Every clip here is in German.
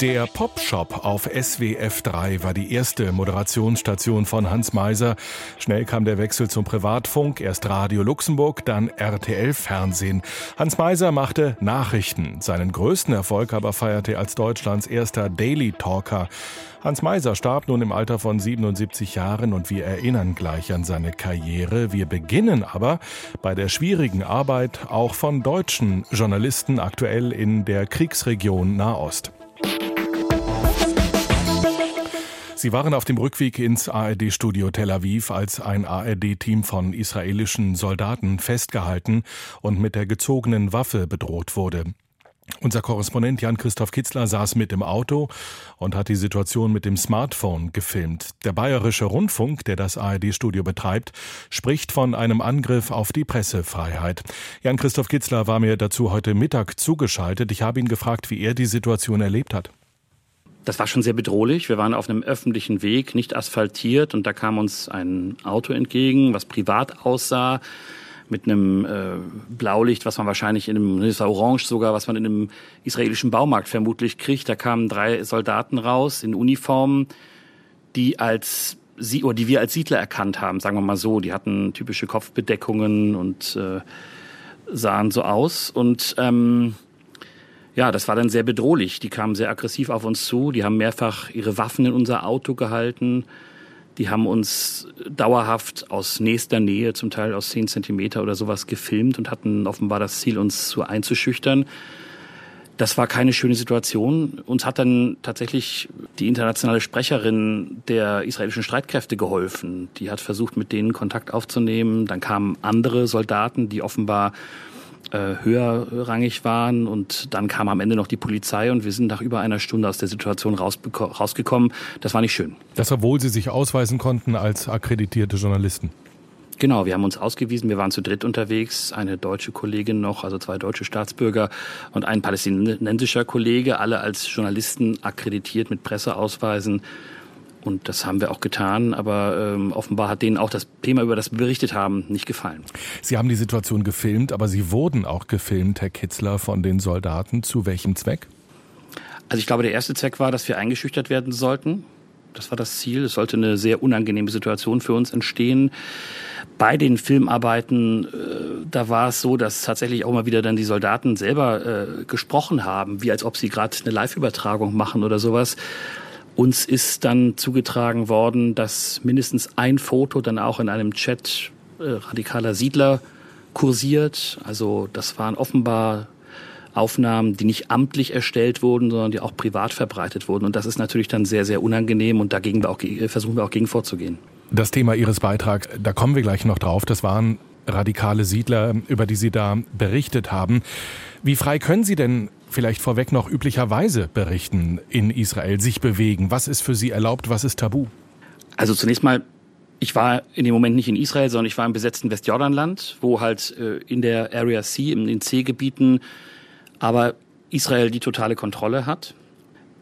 Der Pop-Shop auf SWF 3 war die erste Moderationsstation von Hans Meiser. Schnell kam der Wechsel zum Privatfunk, erst Radio Luxemburg, dann RTL Fernsehen. Hans Meiser machte Nachrichten. Seinen größten Erfolg aber feierte er als Deutschlands erster Daily Talker. Hans Meiser starb nun im Alter von 77 Jahren und wir erinnern gleich an seine Karriere. Wir beginnen aber bei der schwierigen Arbeit auch von deutschen Journalisten aktuell in der Kriegsregion Nahost. Sie waren auf dem Rückweg ins ARD-Studio Tel Aviv, als ein ARD-Team von israelischen Soldaten festgehalten und mit der gezogenen Waffe bedroht wurde. Unser Korrespondent Jan-Christoph Kitzler saß mit im Auto und hat die Situation mit dem Smartphone gefilmt. Der Bayerische Rundfunk, der das ARD-Studio betreibt, spricht von einem Angriff auf die Pressefreiheit. Jan-Christoph Kitzler war mir dazu heute Mittag zugeschaltet. Ich habe ihn gefragt, wie er die Situation erlebt hat. Das war schon sehr bedrohlich. Wir waren auf einem öffentlichen Weg, nicht asphaltiert, und da kam uns ein Auto entgegen, was privat aussah, mit einem äh, Blaulicht, was man wahrscheinlich in einem, das war orange sogar, was man in einem israelischen Baumarkt vermutlich kriegt. Da kamen drei Soldaten raus in Uniformen, die als sie oder die wir als Siedler erkannt haben, sagen wir mal so. Die hatten typische Kopfbedeckungen und äh, sahen so aus und ähm, ja, das war dann sehr bedrohlich. Die kamen sehr aggressiv auf uns zu. Die haben mehrfach ihre Waffen in unser Auto gehalten. Die haben uns dauerhaft aus nächster Nähe, zum Teil aus zehn Zentimeter oder sowas gefilmt und hatten offenbar das Ziel, uns zu einzuschüchtern. Das war keine schöne Situation. Uns hat dann tatsächlich die internationale Sprecherin der israelischen Streitkräfte geholfen. Die hat versucht, mit denen Kontakt aufzunehmen. Dann kamen andere Soldaten, die offenbar höherrangig waren. Und dann kam am Ende noch die Polizei und wir sind nach über einer Stunde aus der Situation rausgekommen. Das war nicht schön. Das, obwohl Sie sich ausweisen konnten als akkreditierte Journalisten. Genau, wir haben uns ausgewiesen. Wir waren zu dritt unterwegs. Eine deutsche Kollegin noch, also zwei deutsche Staatsbürger und ein palästinensischer Kollege, alle als Journalisten akkreditiert mit Presseausweisen. Und das haben wir auch getan, aber ähm, offenbar hat denen auch das Thema, über das wir berichtet haben, nicht gefallen. Sie haben die Situation gefilmt, aber Sie wurden auch gefilmt, Herr Kitzler, von den Soldaten. Zu welchem Zweck? Also ich glaube, der erste Zweck war, dass wir eingeschüchtert werden sollten. Das war das Ziel. Es sollte eine sehr unangenehme Situation für uns entstehen. Bei den Filmarbeiten, äh, da war es so, dass tatsächlich auch mal wieder dann die Soldaten selber äh, gesprochen haben, wie als ob sie gerade eine Live-Übertragung machen oder sowas. Uns ist dann zugetragen worden, dass mindestens ein Foto dann auch in einem Chat äh, radikaler Siedler kursiert. Also das waren offenbar Aufnahmen, die nicht amtlich erstellt wurden, sondern die auch privat verbreitet wurden. Und das ist natürlich dann sehr, sehr unangenehm und dagegen wir auch, versuchen wir auch gegen vorzugehen. Das Thema Ihres Beitrags, da kommen wir gleich noch drauf. Das waren radikale Siedler, über die Sie da berichtet haben. Wie frei können Sie denn vielleicht vorweg noch üblicherweise berichten in Israel, sich bewegen? Was ist für Sie erlaubt, was ist tabu? Also zunächst mal, ich war in dem Moment nicht in Israel, sondern ich war im besetzten Westjordanland, wo halt äh, in der Area C, in den C-Gebieten, aber Israel die totale Kontrolle hat.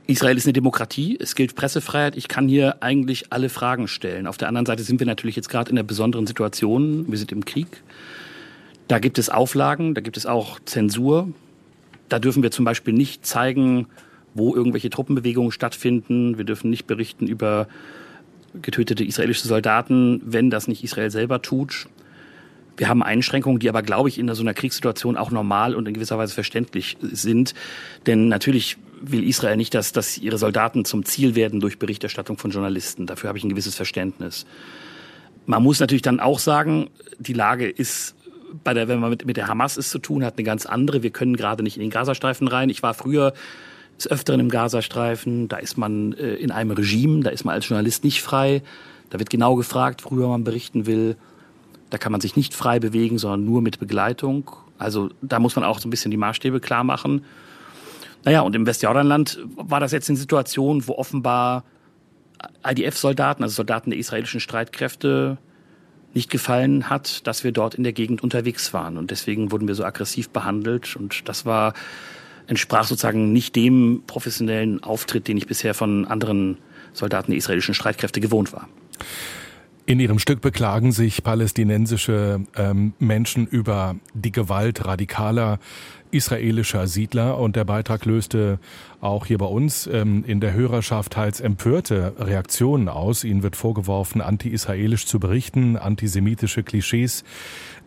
Israel ist eine Demokratie, es gilt Pressefreiheit. Ich kann hier eigentlich alle Fragen stellen. Auf der anderen Seite sind wir natürlich jetzt gerade in einer besonderen Situation. Wir sind im Krieg. Da gibt es Auflagen, da gibt es auch Zensur. Da dürfen wir zum Beispiel nicht zeigen, wo irgendwelche Truppenbewegungen stattfinden. Wir dürfen nicht berichten über getötete israelische Soldaten, wenn das nicht Israel selber tut. Wir haben Einschränkungen, die aber, glaube ich, in so einer Kriegssituation auch normal und in gewisser Weise verständlich sind. Denn natürlich will Israel nicht, dass, dass ihre Soldaten zum Ziel werden durch Berichterstattung von Journalisten. Dafür habe ich ein gewisses Verständnis. Man muss natürlich dann auch sagen, die Lage ist bei der, wenn man mit, mit der Hamas es zu tun hat, eine ganz andere. Wir können gerade nicht in den Gazastreifen rein. Ich war früher des Öfteren im Gazastreifen. Da ist man äh, in einem Regime, da ist man als Journalist nicht frei. Da wird genau gefragt, worüber man berichten will. Da kann man sich nicht frei bewegen, sondern nur mit Begleitung. Also da muss man auch so ein bisschen die Maßstäbe klar machen. Naja, und im Westjordanland war das jetzt eine Situation, wo offenbar IDF-Soldaten, also Soldaten der israelischen Streitkräfte, nicht gefallen hat, dass wir dort in der Gegend unterwegs waren. Und deswegen wurden wir so aggressiv behandelt. Und das war, entsprach sozusagen nicht dem professionellen Auftritt, den ich bisher von anderen Soldaten der israelischen Streitkräfte gewohnt war. In Ihrem Stück beklagen sich palästinensische ähm, Menschen über die Gewalt radikaler israelischer Siedler und der Beitrag löste auch hier bei uns ähm, in der Hörerschaft teils empörte Reaktionen aus. Ihnen wird vorgeworfen, anti-israelisch zu berichten, antisemitische Klischees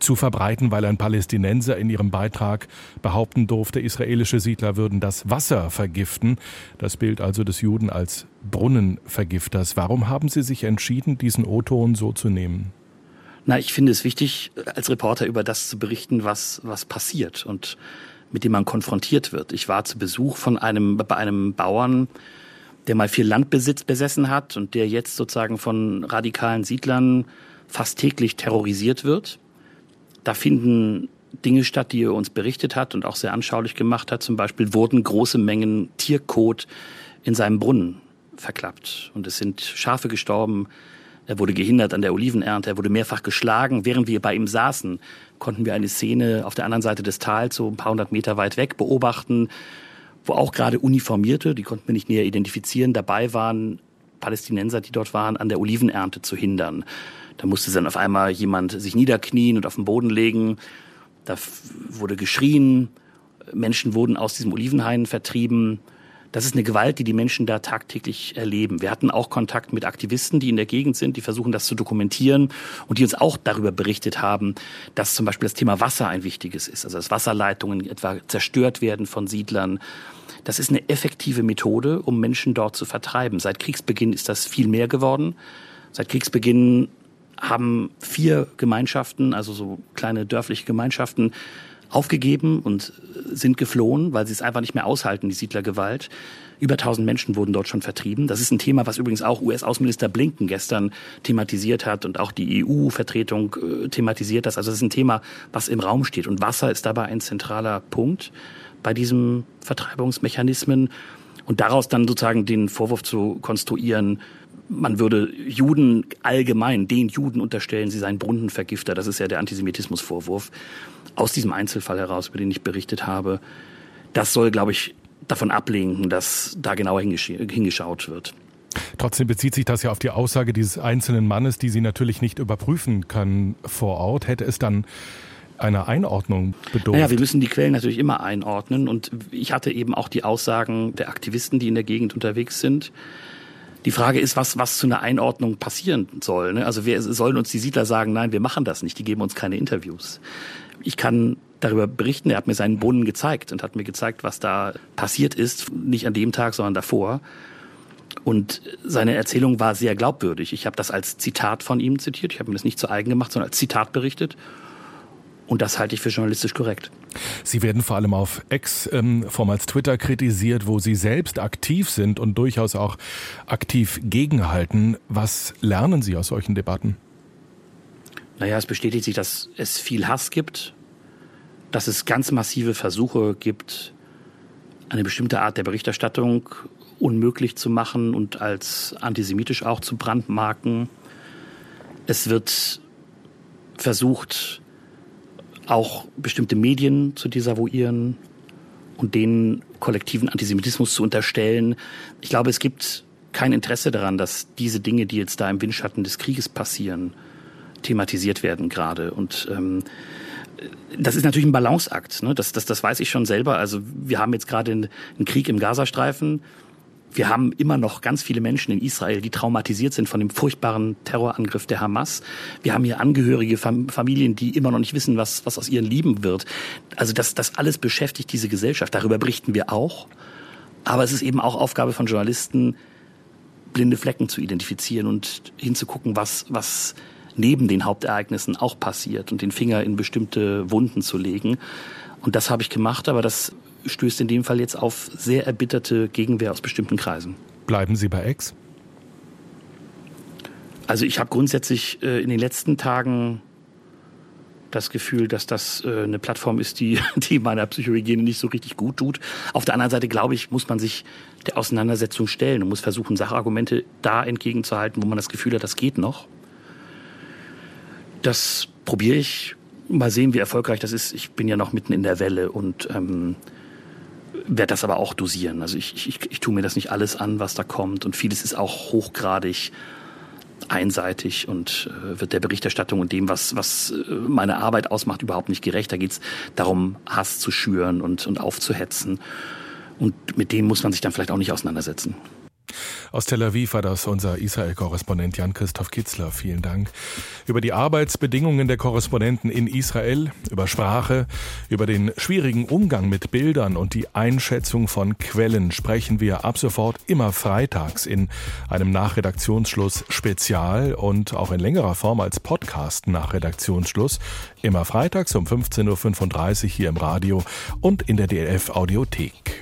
zu verbreiten, weil ein Palästinenser in ihrem Beitrag behaupten durfte, israelische Siedler würden das Wasser vergiften. Das Bild also des Juden als Brunnenvergifters. Warum haben Sie sich entschieden, diesen O-Ton so zu nehmen? Na, ich finde es wichtig, als Reporter über das zu berichten, was, was passiert und mit dem man konfrontiert wird. Ich war zu Besuch von einem, bei einem Bauern, der mal viel Landbesitz besessen hat und der jetzt sozusagen von radikalen Siedlern fast täglich terrorisiert wird. Da finden Dinge statt, die er uns berichtet hat und auch sehr anschaulich gemacht hat. Zum Beispiel wurden große Mengen Tierkot in seinem Brunnen verklappt und es sind Schafe gestorben. Er wurde gehindert an der Olivenernte, er wurde mehrfach geschlagen. Während wir bei ihm saßen, konnten wir eine Szene auf der anderen Seite des Tals, so ein paar hundert Meter weit weg, beobachten, wo auch gerade Uniformierte, die konnten wir nicht näher identifizieren, dabei waren, Palästinenser, die dort waren, an der Olivenernte zu hindern. Da musste dann auf einmal jemand sich niederknien und auf den Boden legen. Da wurde geschrien. Menschen wurden aus diesem Olivenhain vertrieben. Das ist eine Gewalt, die die Menschen da tagtäglich erleben. Wir hatten auch Kontakt mit Aktivisten, die in der Gegend sind, die versuchen, das zu dokumentieren und die uns auch darüber berichtet haben, dass zum Beispiel das Thema Wasser ein wichtiges ist. Also dass Wasserleitungen etwa zerstört werden von Siedlern. Das ist eine effektive Methode, um Menschen dort zu vertreiben. Seit Kriegsbeginn ist das viel mehr geworden. Seit Kriegsbeginn haben vier Gemeinschaften, also so kleine dörfliche Gemeinschaften, aufgegeben und sind geflohen, weil sie es einfach nicht mehr aushalten, die Siedlergewalt. Über 1000 Menschen wurden dort schon vertrieben. Das ist ein Thema, was übrigens auch US-Außenminister Blinken gestern thematisiert hat und auch die EU-Vertretung äh, thematisiert das. Also das ist ein Thema, was im Raum steht. Und Wasser ist dabei ein zentraler Punkt bei diesen Vertreibungsmechanismen. Und daraus dann sozusagen den Vorwurf zu konstruieren, man würde Juden allgemein, den Juden unterstellen, sie seien Brunnenvergifter. Das ist ja der Antisemitismusvorwurf aus diesem Einzelfall heraus, über den ich berichtet habe. Das soll, glaube ich, davon ablenken, dass da genauer hingeschaut wird. Trotzdem bezieht sich das ja auf die Aussage dieses einzelnen Mannes, die Sie natürlich nicht überprüfen können vor Ort. Hätte es dann einer Einordnung bedurft? Naja, wir müssen die Quellen natürlich immer einordnen. Und ich hatte eben auch die Aussagen der Aktivisten, die in der Gegend unterwegs sind. Die Frage ist, was, was zu einer Einordnung passieren soll. Ne? Also wir sollen uns die Siedler sagen, nein, wir machen das nicht, die geben uns keine Interviews. Ich kann darüber berichten, er hat mir seinen Brunnen gezeigt und hat mir gezeigt, was da passiert ist, nicht an dem Tag, sondern davor. Und seine Erzählung war sehr glaubwürdig. Ich habe das als Zitat von ihm zitiert. Ich habe mir das nicht zu eigen gemacht, sondern als Zitat berichtet. Und das halte ich für journalistisch korrekt. Sie werden vor allem auf Ex, ähm, vormals Twitter, kritisiert, wo Sie selbst aktiv sind und durchaus auch aktiv gegenhalten. Was lernen Sie aus solchen Debatten? Naja, es bestätigt sich, dass es viel Hass gibt, dass es ganz massive Versuche gibt, eine bestimmte Art der Berichterstattung unmöglich zu machen und als antisemitisch auch zu brandmarken. Es wird versucht, auch bestimmte Medien zu desavouieren und denen kollektiven Antisemitismus zu unterstellen. Ich glaube, es gibt kein Interesse daran, dass diese Dinge, die jetzt da im Windschatten des Krieges passieren, thematisiert werden gerade. Und ähm, das ist natürlich ein Balanceakt. Ne? Das, das, das weiß ich schon selber. Also wir haben jetzt gerade einen, Krieg im Gazastreifen wir haben immer noch ganz viele Menschen in Israel, die traumatisiert sind von dem furchtbaren Terrorangriff der Hamas. Wir haben hier Angehörige, Familien, die immer noch nicht wissen, was, was aus ihren Lieben wird. Also das, das alles beschäftigt diese Gesellschaft. Darüber berichten wir auch. Aber es ist eben auch Aufgabe von Journalisten, blinde Flecken zu identifizieren und hinzugucken, was, was neben den Hauptereignissen auch passiert und den Finger in bestimmte Wunden zu legen. Und das habe ich gemacht, aber das stößt in dem Fall jetzt auf sehr erbitterte Gegenwehr aus bestimmten Kreisen. Bleiben Sie bei Ex? Also ich habe grundsätzlich äh, in den letzten Tagen das Gefühl, dass das äh, eine Plattform ist, die, die meiner Psychohygiene nicht so richtig gut tut. Auf der anderen Seite, glaube ich, muss man sich der Auseinandersetzung stellen und muss versuchen, Sachargumente da entgegenzuhalten, wo man das Gefühl hat, das geht noch. Das probiere ich. Mal sehen, wie erfolgreich das ist. Ich bin ja noch mitten in der Welle und ähm, werde das aber auch dosieren. Also ich, ich, ich tue mir das nicht alles an, was da kommt. Und vieles ist auch hochgradig einseitig und äh, wird der Berichterstattung und dem, was, was äh, meine Arbeit ausmacht, überhaupt nicht gerecht. Da geht es darum, Hass zu schüren und, und aufzuhetzen. Und mit dem muss man sich dann vielleicht auch nicht auseinandersetzen. Aus Tel Aviv war das unser Israel-Korrespondent Jan-Christoph Kitzler. Vielen Dank. Über die Arbeitsbedingungen der Korrespondenten in Israel, über Sprache, über den schwierigen Umgang mit Bildern und die Einschätzung von Quellen sprechen wir ab sofort immer freitags in einem Nachredaktionsschluss Spezial und auch in längerer Form als Podcast nach Redaktionsschluss. Immer freitags um 15.35 Uhr hier im Radio und in der DLF Audiothek.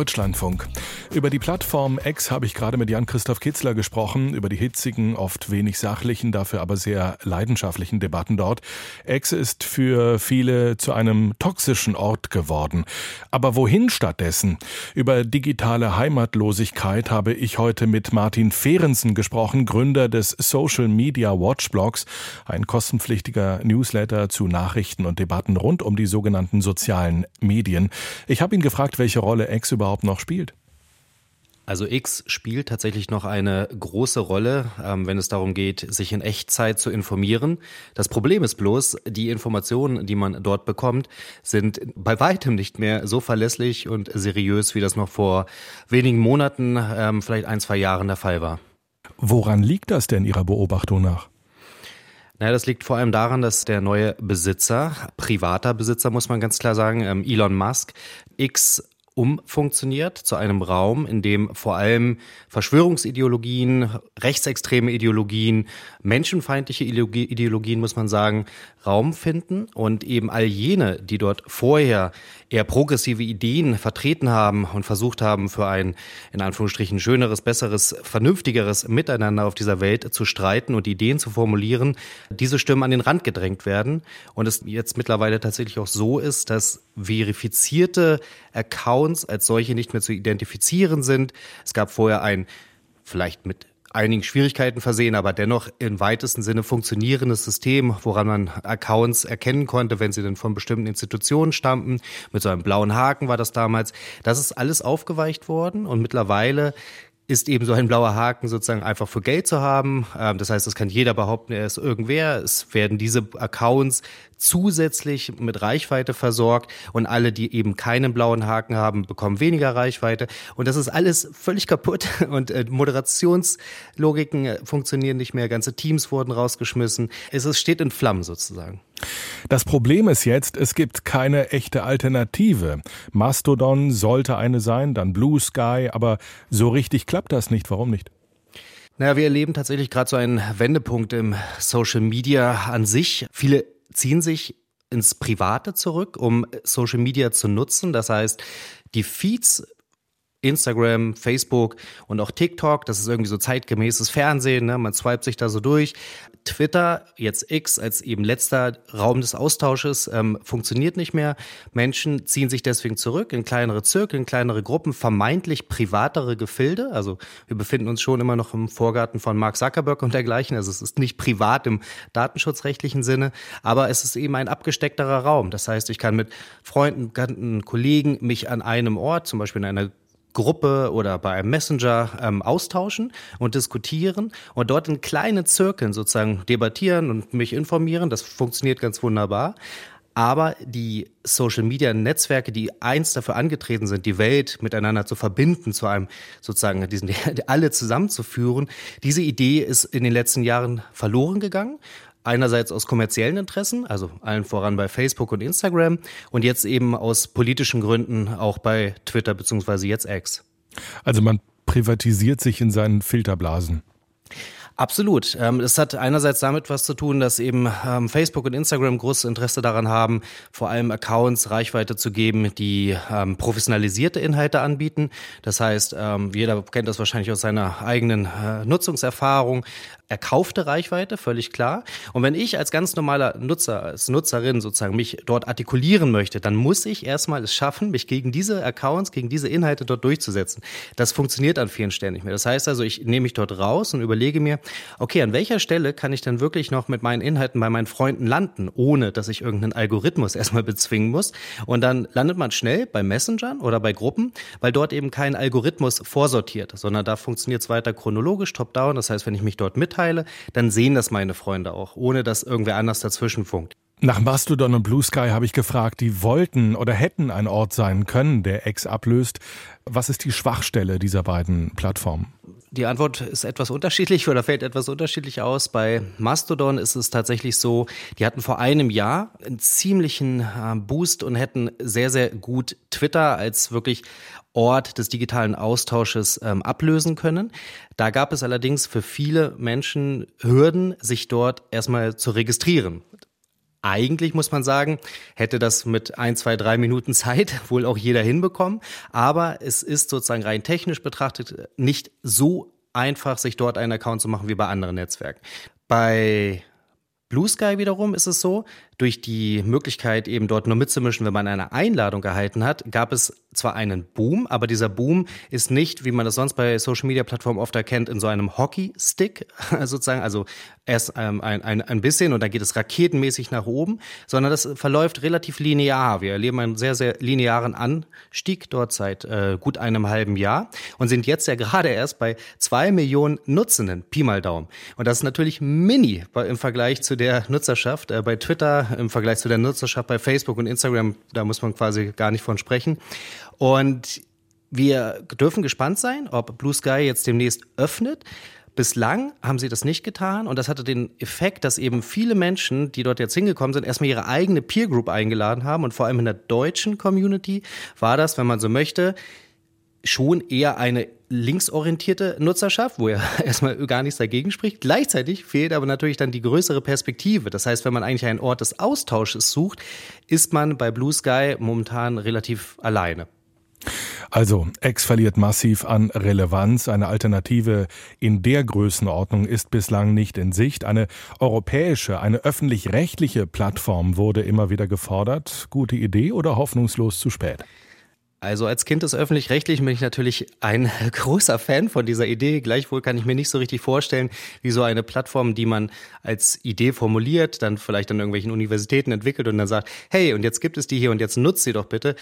Deutschlandfunk. Über die Plattform X habe ich gerade mit Jan-Christoph Kitzler gesprochen, über die hitzigen, oft wenig sachlichen, dafür aber sehr leidenschaftlichen Debatten dort. X ist für viele zu einem toxischen Ort geworden. Aber wohin stattdessen? Über digitale Heimatlosigkeit habe ich heute mit Martin Fehrensen gesprochen, Gründer des Social Media Watch Blogs, ein kostenpflichtiger Newsletter zu Nachrichten und Debatten rund um die sogenannten sozialen Medien. Ich habe ihn gefragt, welche Rolle X überhaupt noch spielt. Also X spielt tatsächlich noch eine große Rolle, ähm, wenn es darum geht, sich in Echtzeit zu informieren. Das Problem ist bloß, die Informationen, die man dort bekommt, sind bei weitem nicht mehr so verlässlich und seriös, wie das noch vor wenigen Monaten, ähm, vielleicht ein, zwei Jahren der Fall war. Woran liegt das denn Ihrer Beobachtung nach? Naja, das liegt vor allem daran, dass der neue Besitzer, privater Besitzer muss man ganz klar sagen, ähm, Elon Musk, X umfunktioniert zu einem Raum, in dem vor allem Verschwörungsideologien, rechtsextreme Ideologien, menschenfeindliche Ideologien, muss man sagen, Raum finden und eben all jene, die dort vorher eher progressive Ideen vertreten haben und versucht haben, für ein in Anführungsstrichen schöneres, besseres, vernünftigeres Miteinander auf dieser Welt zu streiten und Ideen zu formulieren, diese Stimmen an den Rand gedrängt werden. Und es jetzt mittlerweile tatsächlich auch so ist, dass verifizierte Accounts als solche nicht mehr zu identifizieren sind. Es gab vorher ein vielleicht mit einigen Schwierigkeiten versehen, aber dennoch im weitesten Sinne funktionierendes System, woran man Accounts erkennen konnte, wenn sie denn von bestimmten Institutionen stammten. Mit so einem blauen Haken war das damals. Das ist alles aufgeweicht worden und mittlerweile ist eben so ein blauer Haken sozusagen einfach für Geld zu haben. Ähm, das heißt, das kann jeder behaupten, er ist irgendwer. Es werden diese Accounts zusätzlich mit Reichweite versorgt und alle, die eben keinen blauen Haken haben, bekommen weniger Reichweite. Und das ist alles völlig kaputt und äh, Moderationslogiken äh, funktionieren nicht mehr, ganze Teams wurden rausgeschmissen. Es steht in Flammen sozusagen. Das Problem ist jetzt, es gibt keine echte Alternative. Mastodon sollte eine sein, dann Blue Sky, aber so richtig klappt das nicht. Warum nicht? Naja, wir erleben tatsächlich gerade so einen Wendepunkt im Social Media an sich. Viele ziehen sich ins Private zurück, um Social Media zu nutzen. Das heißt, die Feeds Instagram, Facebook und auch TikTok, das ist irgendwie so zeitgemäßes Fernsehen, ne? man swipet sich da so durch. Twitter, jetzt X als eben letzter Raum des Austausches, ähm, funktioniert nicht mehr. Menschen ziehen sich deswegen zurück in kleinere Zirkel, in kleinere Gruppen, vermeintlich privatere Gefilde. Also wir befinden uns schon immer noch im Vorgarten von Mark Zuckerberg und dergleichen. Also es ist nicht privat im datenschutzrechtlichen Sinne, aber es ist eben ein abgesteckterer Raum. Das heißt, ich kann mit Freunden, Bekannten, Kollegen mich an einem Ort, zum Beispiel in einer Gruppe oder bei einem Messenger ähm, austauschen und diskutieren und dort in kleinen Zirkeln sozusagen debattieren und mich informieren. Das funktioniert ganz wunderbar. Aber die Social-Media-Netzwerke, die einst dafür angetreten sind, die Welt miteinander zu verbinden, zu einem sozusagen diesen alle zusammenzuführen, diese Idee ist in den letzten Jahren verloren gegangen einerseits aus kommerziellen Interessen, also allen voran bei Facebook und Instagram und jetzt eben aus politischen Gründen auch bei Twitter beziehungsweise jetzt X. Also man privatisiert sich in seinen Filterblasen. Absolut. Ähm, es hat einerseits damit was zu tun, dass eben ähm, Facebook und Instagram großes Interesse daran haben, vor allem Accounts Reichweite zu geben, die ähm, professionalisierte Inhalte anbieten. Das heißt, jeder kennt das wahrscheinlich aus seiner eigenen äh, Nutzungserfahrung. Erkaufte Reichweite, völlig klar. Und wenn ich als ganz normaler Nutzer, als Nutzerin sozusagen mich dort artikulieren möchte, dann muss ich erstmal es schaffen, mich gegen diese Accounts, gegen diese Inhalte dort durchzusetzen. Das funktioniert an vielen Stellen nicht mehr. Das heißt also, ich nehme mich dort raus und überlege mir, okay, an welcher Stelle kann ich dann wirklich noch mit meinen Inhalten bei meinen Freunden landen, ohne dass ich irgendeinen Algorithmus erstmal bezwingen muss. Und dann landet man schnell bei Messengern oder bei Gruppen, weil dort eben kein Algorithmus vorsortiert, sondern da funktioniert es weiter chronologisch, top-down. Das heißt, wenn ich mich dort mitteile, dann sehen das meine Freunde auch, ohne dass irgendwer anders dazwischen funkt. Nach Mastodon und Blue Sky habe ich gefragt, die wollten oder hätten ein Ort sein können, der X ablöst. Was ist die Schwachstelle dieser beiden Plattformen? Die Antwort ist etwas unterschiedlich oder fällt etwas unterschiedlich aus. Bei Mastodon ist es tatsächlich so, die hatten vor einem Jahr einen ziemlichen äh, Boost und hätten sehr, sehr gut Twitter als wirklich Ort des digitalen Austausches ähm, ablösen können. Da gab es allerdings für viele Menschen Hürden, sich dort erstmal zu registrieren. Eigentlich muss man sagen, hätte das mit ein, zwei, drei Minuten Zeit wohl auch jeder hinbekommen. Aber es ist sozusagen rein technisch betrachtet nicht so einfach, sich dort einen Account zu machen wie bei anderen Netzwerken. Bei Blue Sky wiederum ist es so, durch die Möglichkeit eben dort nur mitzumischen, wenn man eine Einladung erhalten hat, gab es zwar einen Boom, aber dieser Boom ist nicht, wie man das sonst bei Social Media Plattformen oft erkennt, in so einem Hockey-Stick sozusagen, also erst ähm, ein, ein, ein bisschen und dann geht es raketenmäßig nach oben, sondern das verläuft relativ linear. Wir erleben einen sehr, sehr linearen Anstieg dort seit äh, gut einem halben Jahr und sind jetzt ja gerade erst bei zwei Millionen Nutzenden, Pi mal Daumen. Und das ist natürlich mini im Vergleich zu der Nutzerschaft äh, bei Twitter, im Vergleich zu der Nutzerschaft bei Facebook und Instagram, da muss man quasi gar nicht von sprechen. Und wir dürfen gespannt sein, ob Blue Sky jetzt demnächst öffnet. Bislang haben sie das nicht getan und das hatte den Effekt, dass eben viele Menschen, die dort jetzt hingekommen sind, erstmal ihre eigene Peer Group eingeladen haben und vor allem in der deutschen Community war das, wenn man so möchte, schon eher eine linksorientierte Nutzerschaft, wo er erstmal gar nichts dagegen spricht. Gleichzeitig fehlt aber natürlich dann die größere Perspektive. Das heißt, wenn man eigentlich einen Ort des Austausches sucht, ist man bei Blue Sky momentan relativ alleine. Also, X verliert massiv an Relevanz. Eine Alternative in der Größenordnung ist bislang nicht in Sicht. Eine europäische, eine öffentlich-rechtliche Plattform wurde immer wieder gefordert. Gute Idee oder hoffnungslos zu spät? Also als Kind des Öffentlich-Rechtlichen bin ich natürlich ein großer Fan von dieser Idee. Gleichwohl kann ich mir nicht so richtig vorstellen, wie so eine Plattform, die man als Idee formuliert, dann vielleicht an irgendwelchen Universitäten entwickelt und dann sagt, hey, und jetzt gibt es die hier und jetzt nutzt sie doch bitte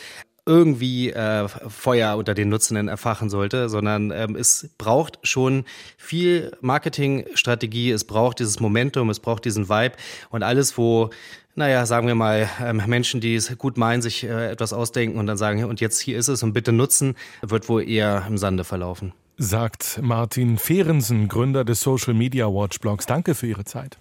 irgendwie äh, Feuer unter den Nutzenden erfachen sollte, sondern ähm, es braucht schon viel Marketingstrategie, es braucht dieses Momentum, es braucht diesen Vibe und alles, wo naja, sagen wir mal, ähm, Menschen, die es gut meinen, sich äh, etwas ausdenken und dann sagen, und jetzt hier ist es und bitte nutzen, wird wohl eher im Sande verlaufen. Sagt Martin Fehrensen, Gründer des Social Media Watch Blogs. Danke für Ihre Zeit.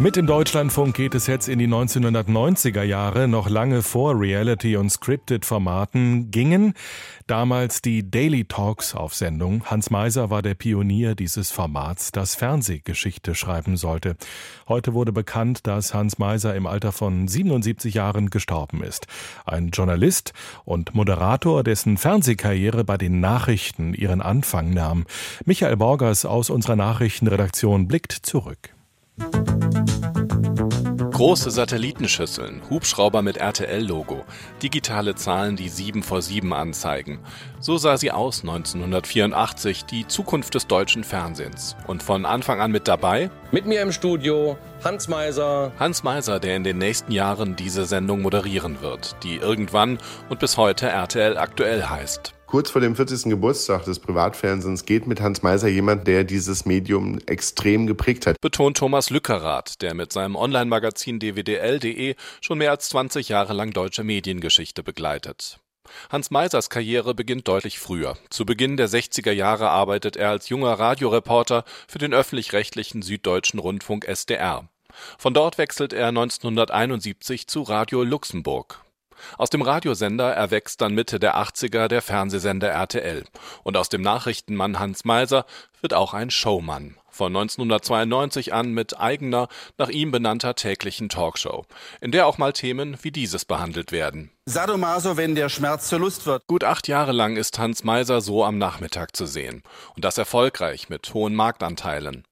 Mit dem Deutschlandfunk geht es jetzt in die 1990er Jahre. Noch lange vor Reality- und Scripted-Formaten gingen damals die Daily Talks auf Sendung. Hans Meiser war der Pionier dieses Formats, das Fernsehgeschichte schreiben sollte. Heute wurde bekannt, dass Hans Meiser im Alter von 77 Jahren gestorben ist. Ein Journalist und Moderator, dessen Fernsehkarriere bei den Nachrichten ihren Anfang nahm. Michael Borgers aus unserer Nachrichtenredaktion blickt zurück. Große Satellitenschüsseln, Hubschrauber mit RTL-Logo, digitale Zahlen, die 7 vor 7 anzeigen. So sah sie aus 1984, die Zukunft des deutschen Fernsehens. Und von Anfang an mit dabei? Mit mir im Studio Hans Meiser. Hans Meiser, der in den nächsten Jahren diese Sendung moderieren wird, die irgendwann und bis heute RTL aktuell heißt. Kurz vor dem 40. Geburtstag des Privatfernsehens geht mit Hans Meiser jemand, der dieses Medium extrem geprägt hat. Betont Thomas Lückerath, der mit seinem Online-Magazin dwdl.de schon mehr als 20 Jahre lang deutsche Mediengeschichte begleitet. Hans Meisers Karriere beginnt deutlich früher. Zu Beginn der 60er Jahre arbeitet er als junger Radioreporter für den öffentlich-rechtlichen Süddeutschen Rundfunk SDR. Von dort wechselt er 1971 zu Radio Luxemburg. Aus dem Radiosender erwächst dann Mitte der 80er der Fernsehsender RTL. Und aus dem Nachrichtenmann Hans Meiser wird auch ein Showmann. Von 1992 an mit eigener, nach ihm benannter täglichen Talkshow, in der auch mal Themen wie dieses behandelt werden. Sadomaso, wenn der Schmerz zur Lust wird. Gut acht Jahre lang ist Hans Meiser so am Nachmittag zu sehen. Und das erfolgreich mit hohen Marktanteilen.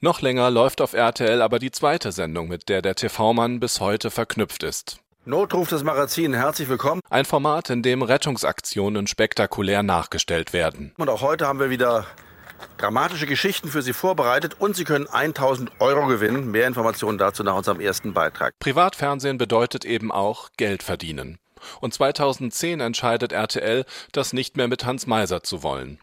Noch länger läuft auf RTL aber die zweite Sendung, mit der der TV-Mann bis heute verknüpft ist. Notruf des Magazin, herzlich willkommen. Ein Format, in dem Rettungsaktionen spektakulär nachgestellt werden. Und auch heute haben wir wieder dramatische Geschichten für Sie vorbereitet und Sie können 1000 Euro gewinnen. Mehr Informationen dazu nach unserem ersten Beitrag. Privatfernsehen bedeutet eben auch Geld verdienen. Und 2010 entscheidet RTL, das nicht mehr mit Hans Meiser zu wollen.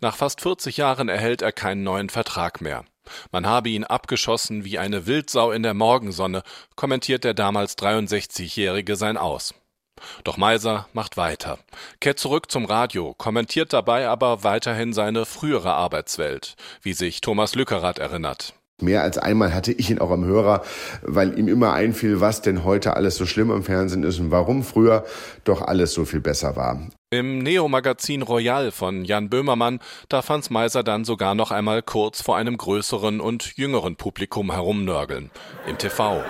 Nach fast 40 Jahren erhält er keinen neuen Vertrag mehr. Man habe ihn abgeschossen wie eine Wildsau in der Morgensonne, kommentiert der damals 63-Jährige sein Aus. Doch Meiser macht weiter, kehrt zurück zum Radio, kommentiert dabei aber weiterhin seine frühere Arbeitswelt, wie sich Thomas Lückerath erinnert. Mehr als einmal hatte ich ihn auch am Hörer, weil ihm immer einfiel, was denn heute alles so schlimm im Fernsehen ist und warum früher doch alles so viel besser war. Im Neo-Magazin Royal von Jan Böhmermann darf Hans Meiser dann sogar noch einmal kurz vor einem größeren und jüngeren Publikum herumnörgeln. Im TV.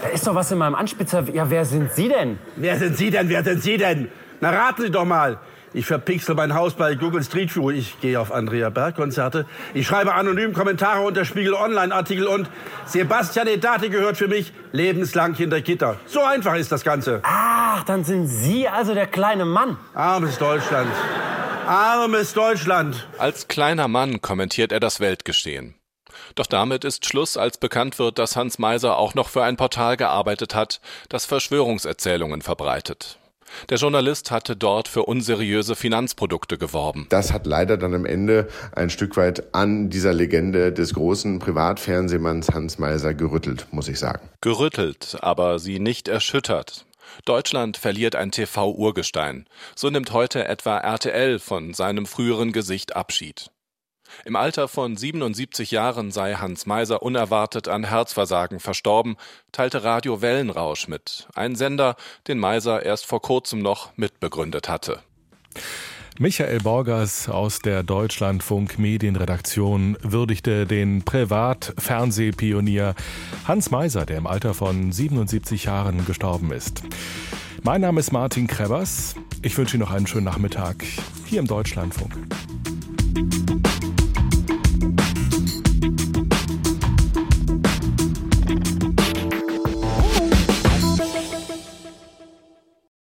Da ist doch was in meinem Anspitzer. Ja, wer sind Sie denn? Wer sind Sie denn? Wer sind Sie denn? Na, raten Sie doch mal. Ich verpixel mein Haus bei Google Street View. Ich gehe auf Andrea Berg Konzerte. Ich schreibe anonym Kommentare unter Spiegel Online Artikel und Sebastian Edati gehört für mich lebenslang hinter Gitter. So einfach ist das Ganze. Ach, dann sind Sie also der kleine Mann. Armes Deutschland. Armes Deutschland. Als kleiner Mann kommentiert er das Weltgeschehen. Doch damit ist Schluss, als bekannt wird, dass Hans Meiser auch noch für ein Portal gearbeitet hat, das Verschwörungserzählungen verbreitet. Der Journalist hatte dort für unseriöse Finanzprodukte geworben. Das hat leider dann am Ende ein Stück weit an dieser Legende des großen Privatfernsehmanns Hans Meiser gerüttelt, muss ich sagen. Gerüttelt, aber sie nicht erschüttert. Deutschland verliert ein TV-Urgestein. So nimmt heute etwa RTL von seinem früheren Gesicht Abschied. Im Alter von 77 Jahren sei Hans Meiser unerwartet an Herzversagen verstorben, teilte Radio Wellenrausch mit, ein Sender, den Meiser erst vor kurzem noch mitbegründet hatte. Michael Borgers aus der Deutschlandfunk Medienredaktion würdigte den Privatfernsehpionier Hans Meiser, der im Alter von 77 Jahren gestorben ist. Mein Name ist Martin Krebers. Ich wünsche Ihnen noch einen schönen Nachmittag hier im Deutschlandfunk.